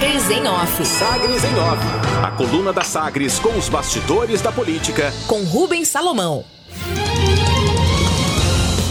Sagres em Off. Sagres em Off. A coluna da Sagres com os bastidores da política. Com Rubens Salomão.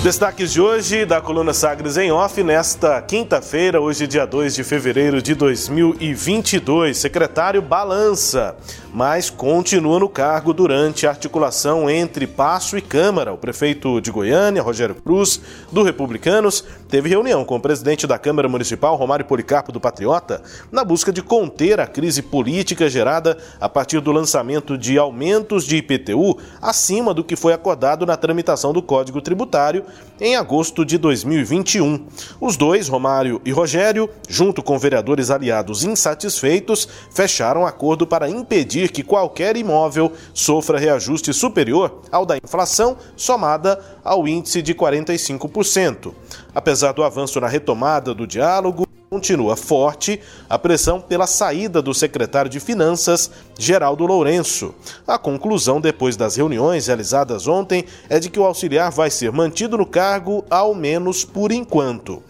Destaques de hoje da coluna Sagres em Off, nesta quinta-feira, hoje dia 2 de fevereiro de 2022. Secretário balança, mas continua no cargo durante a articulação entre Passo e Câmara. O prefeito de Goiânia, Rogério Cruz, do Republicanos, teve reunião com o presidente da Câmara Municipal, Romário Policarpo do Patriota, na busca de conter a crise política gerada a partir do lançamento de aumentos de IPTU acima do que foi acordado na tramitação do Código Tributário em agosto de 2021. Os dois, Romário e Rogério, junto com vereadores aliados insatisfeitos, fecharam acordo para impedir que qualquer imóvel sofra reajuste superior ao da inflação somada ao índice de 45%. Apesar do avanço na retomada do diálogo, Continua forte a pressão pela saída do secretário de Finanças, Geraldo Lourenço. A conclusão, depois das reuniões realizadas ontem, é de que o auxiliar vai ser mantido no cargo, ao menos por enquanto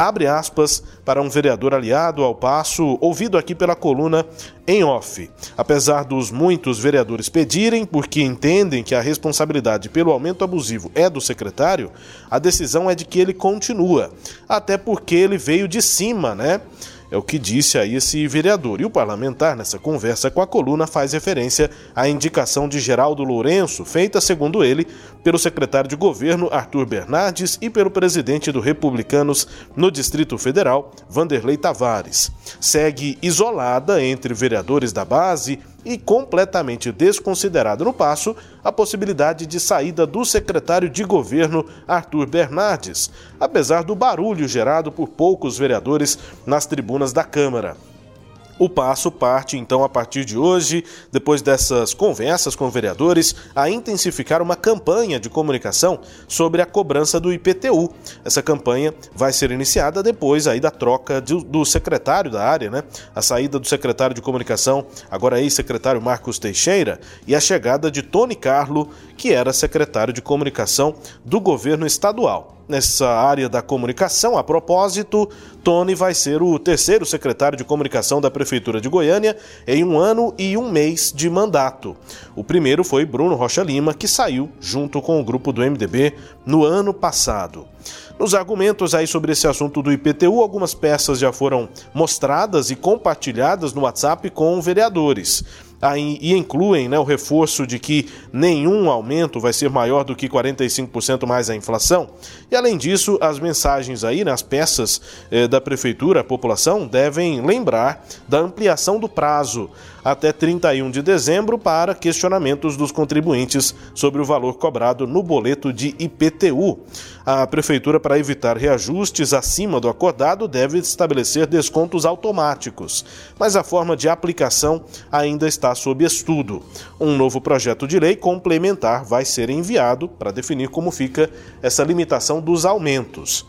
abre aspas para um vereador aliado ao passo, ouvido aqui pela coluna em off. Apesar dos muitos vereadores pedirem, porque entendem que a responsabilidade pelo aumento abusivo é do secretário, a decisão é de que ele continua. Até porque ele veio de cima, né? É o que disse aí esse vereador. E o parlamentar, nessa conversa com a coluna, faz referência à indicação de Geraldo Lourenço, feita, segundo ele, pelo secretário de governo Arthur Bernardes e pelo presidente do Republicanos no Distrito Federal, Vanderlei Tavares. Segue isolada entre vereadores da base e completamente desconsiderada no passo a possibilidade de saída do secretário de governo Arthur Bernardes, apesar do barulho gerado por poucos vereadores nas tribunas da Câmara. O passo parte, então, a partir de hoje, depois dessas conversas com vereadores, a intensificar uma campanha de comunicação sobre a cobrança do IPTU. Essa campanha vai ser iniciada depois aí da troca do, do secretário da área, né? A saída do secretário de comunicação, agora ex-secretário Marcos Teixeira, e a chegada de Tony Carlo, que era secretário de comunicação do governo estadual nessa área da comunicação. A propósito, Tony vai ser o terceiro secretário de comunicação da Prefeitura de Goiânia em um ano e um mês de mandato. O primeiro foi Bruno Rocha Lima, que saiu junto com o grupo do MDB no ano passado. Nos argumentos aí sobre esse assunto do IPTU, algumas peças já foram mostradas e compartilhadas no WhatsApp com vereadores e incluem né, o reforço de que nenhum aumento vai ser maior do que 45% mais a inflação. E além disso, as mensagens aí nas peças eh, da prefeitura, a população devem lembrar da ampliação do prazo até 31 de dezembro para questionamentos dos contribuintes sobre o valor cobrado no boleto de IPTU. A prefeitura, para evitar reajustes acima do acordado, deve estabelecer descontos automáticos, mas a forma de aplicação ainda está sob estudo. Um novo projeto de lei complementar vai ser enviado para definir como fica essa limitação dos aumentos.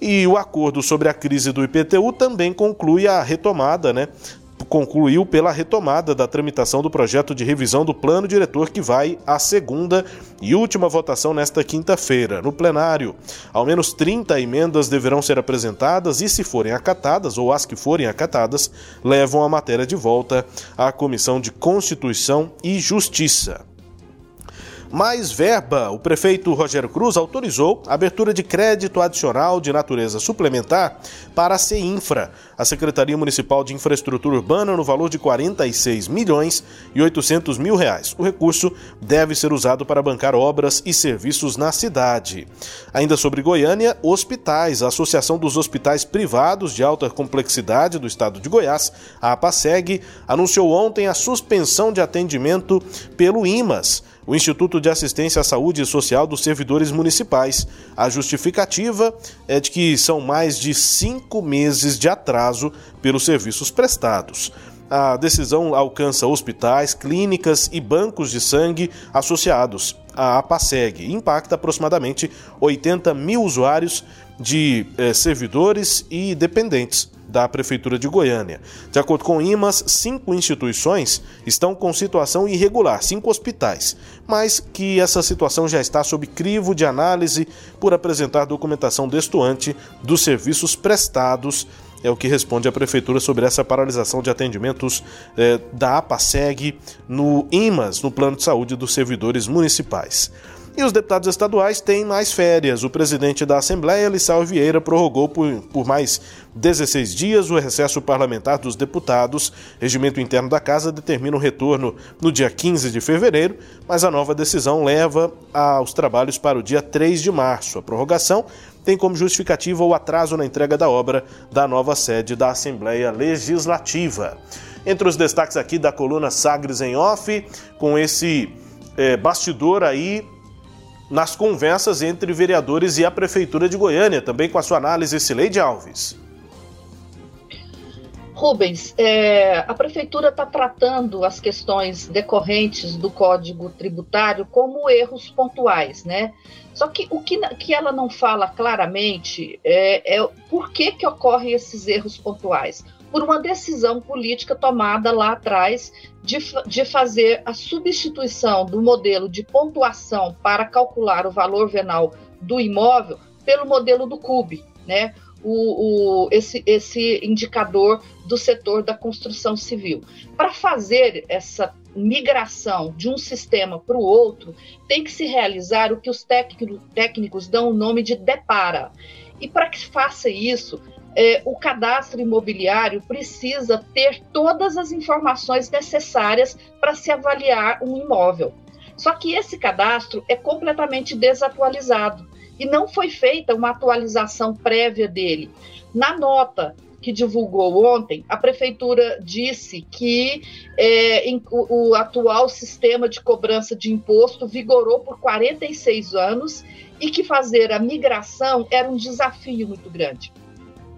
E o acordo sobre a crise do IPTU também conclui a retomada né, concluiu pela retomada da tramitação do projeto de revisão do plano diretor que vai à segunda e última votação nesta quinta-feira. No plenário, ao menos 30 emendas deverão ser apresentadas e, se forem acatadas, ou as que forem acatadas, levam a matéria de volta à Comissão de Constituição e Justiça. Mais verba, o prefeito Rogério Cruz autorizou a abertura de crédito adicional de natureza suplementar para a CEINFRA, a Secretaria Municipal de Infraestrutura Urbana, no valor de 46 milhões e 800 mil reais. O recurso deve ser usado para bancar obras e serviços na cidade. Ainda sobre Goiânia, hospitais. A Associação dos Hospitais Privados de Alta Complexidade do Estado de Goiás, a APASEG, anunciou ontem a suspensão de atendimento pelo IMAS o Instituto de Assistência à Saúde Social dos Servidores Municipais. A justificativa é de que são mais de cinco meses de atraso pelos serviços prestados. A decisão alcança hospitais, clínicas e bancos de sangue associados à APASEG e impacta aproximadamente 80 mil usuários de eh, servidores e dependentes da Prefeitura de Goiânia. De acordo com IMAS, cinco instituições estão com situação irregular, cinco hospitais, mas que essa situação já está sob crivo de análise por apresentar documentação destoante dos serviços prestados é o que responde a Prefeitura sobre essa paralisação de atendimentos eh, da APASEG no IMAS, no Plano de Saúde dos Servidores Municipais. E os deputados estaduais têm mais férias. O presidente da Assembleia, Lissau Vieira, prorrogou por, por mais 16 dias o recesso parlamentar dos deputados. Regimento interno da Casa determina o retorno no dia 15 de fevereiro, mas a nova decisão leva aos trabalhos para o dia 3 de março. A prorrogação tem como justificativa o atraso na entrega da obra da nova sede da Assembleia Legislativa. Entre os destaques aqui da coluna Sagres em Off, com esse é, bastidor aí nas conversas entre vereadores e a Prefeitura de Goiânia, também com a sua análise, Cileide Alves. Rubens, é, a Prefeitura está tratando as questões decorrentes do Código Tributário como erros pontuais, né? Só que o que, que ela não fala claramente é, é por que, que ocorrem esses erros pontuais por uma decisão política tomada lá atrás de, de fazer a substituição do modelo de pontuação para calcular o valor venal do imóvel pelo modelo do CUB, né? O, o, esse, esse indicador do setor da construção civil. Para fazer essa migração de um sistema para o outro, tem que se realizar o que os técnicos, técnicos dão o nome de depara. E para que faça isso, é, o cadastro imobiliário precisa ter todas as informações necessárias para se avaliar um imóvel. Só que esse cadastro é completamente desatualizado e não foi feita uma atualização prévia dele. Na nota que divulgou ontem, a prefeitura disse que é, em, o, o, atual sistema de cobrança de imposto vigorou por 46 anos e que fazer a migração era um desafio muito grande.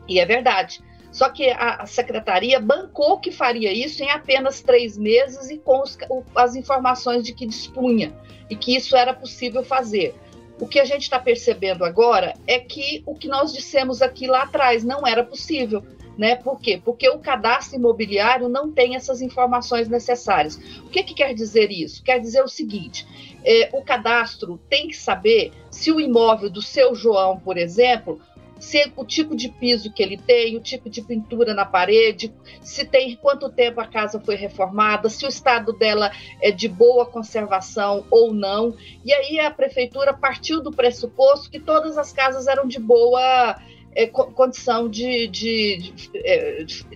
E é verdade. Só que a, secretaria bancou que faria isso em apenas três meses e com os, as informações de que dispunha e que isso era possível fazer. O que a gente está percebendo agora é que o que nós dissemos aqui lá atrás não era possível. Né? Por quê? Porque o cadastro imobiliário não tem essas informações necessárias. O que, que quer dizer isso? Quer dizer o seguinte: é, o cadastro tem que saber se o imóvel do seu João, por exemplo, se o tipo de piso que ele tem, o tipo de pintura na parede, se tem quanto tempo a casa foi reformada, se o estado dela é de boa conservação ou não. E aí a prefeitura partiu do pressuposto que todas as casas eram de boa é, condição de, de, de, é, de,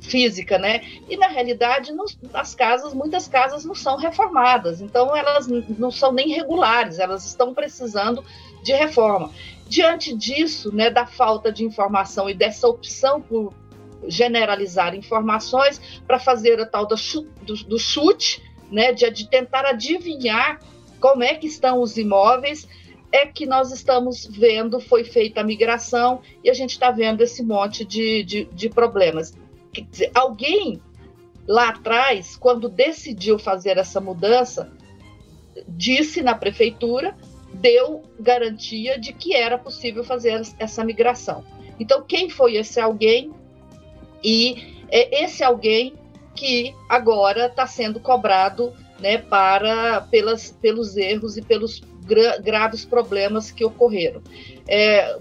física, né? E na realidade, as casas, muitas casas não são reformadas, então elas não são nem regulares, elas estão precisando de reforma. Diante disso, né, da falta de informação e dessa opção por generalizar informações para fazer a tal do, do, chute, né, de, de tentar adivinhar como é que estão os imóveis, é que nós estamos vendo, foi feita a migração e a gente está vendo esse monte de, de, de problemas. Quer dizer, alguém lá atrás, quando decidiu fazer essa mudança, disse na prefeitura deu garantia de que era possível fazer essa migração. Então, quem foi esse alguém? E é esse alguém que agora está sendo cobrado né, para pelas, pelos erros e pelos gra graves problemas que ocorreram. É,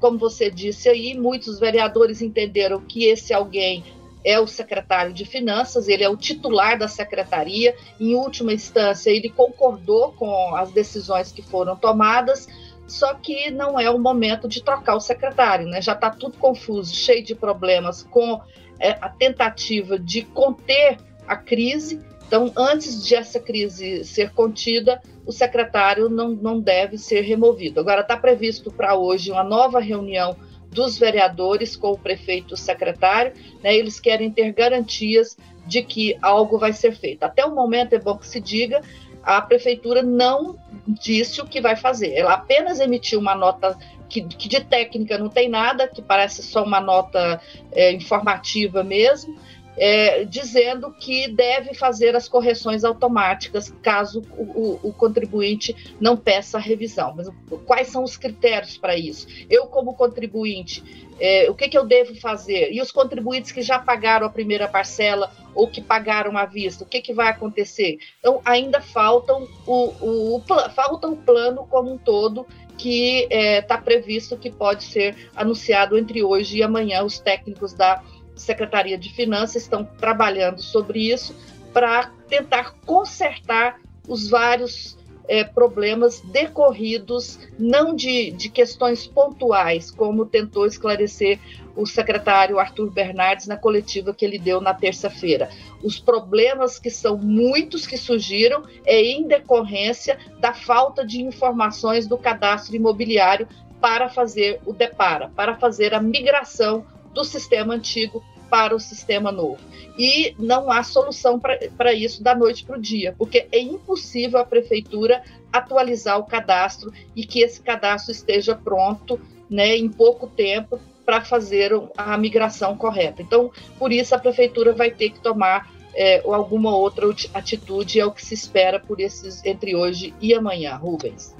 como você disse aí, muitos vereadores entenderam que esse alguém é o secretário de Finanças, ele é o titular da secretaria. Em última instância, ele concordou com as decisões que foram tomadas, só que não é o momento de trocar o secretário, né? Já está tudo confuso, cheio de problemas com é, a tentativa de conter a crise. Então, antes de essa crise ser contida, o secretário não, não deve ser removido. Agora, está previsto para hoje uma nova reunião dos vereadores com o prefeito secretário, né, eles querem ter garantias de que algo vai ser feito. Até o momento, é bom que se diga, a prefeitura não disse o que vai fazer, ela apenas emitiu uma nota que, que de técnica não tem nada, que parece só uma nota é, informativa mesmo, é, dizendo que deve fazer as correções automáticas caso o, o, o, contribuinte não peça a revisão. Mas quais são os critérios para isso? Eu, como contribuinte, é, o que, que eu devo fazer? E os contribuintes que já pagaram a primeira parcela ou que pagaram à vista, o que, que vai acontecer? Então, ainda faltam o, o, falta o plano como um todo que está é, previsto que pode ser anunciado entre hoje e amanhã. Os técnicos da Secretaria de Finanças estão trabalhando sobre isso para tentar consertar os vários é, problemas decorridos, não de, de questões pontuais, como tentou esclarecer o secretário Arthur Bernardes na coletiva que ele deu na terça-feira. Os problemas que são muitos que surgiram é em decorrência da falta de informações do cadastro imobiliário para fazer o depara, para fazer a migração do sistema antigo para o sistema novo. E não há solução para isso da noite para o dia, porque é impossível a prefeitura atualizar o cadastro e que esse cadastro esteja pronto né, em pouco tempo para fazer a migração correta. Então, por isso, a prefeitura vai ter que tomar é, alguma outra atitude, é o que se espera por esses entre hoje e amanhã, Rubens.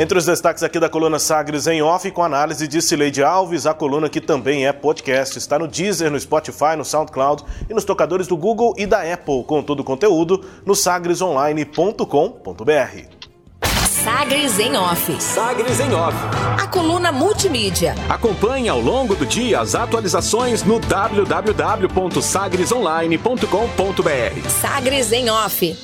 Entre os destaques aqui da coluna Sagres em Off, com análise de Cileide Alves, a coluna que também é podcast. Está no Deezer, no Spotify, no SoundCloud e nos tocadores do Google e da Apple, com todo o conteúdo no sagresonline.com.br. Sagres em Off. Sagres em Off. A coluna multimídia. Acompanhe ao longo do dia as atualizações no www.sagresonline.com.br. Sagres em Off.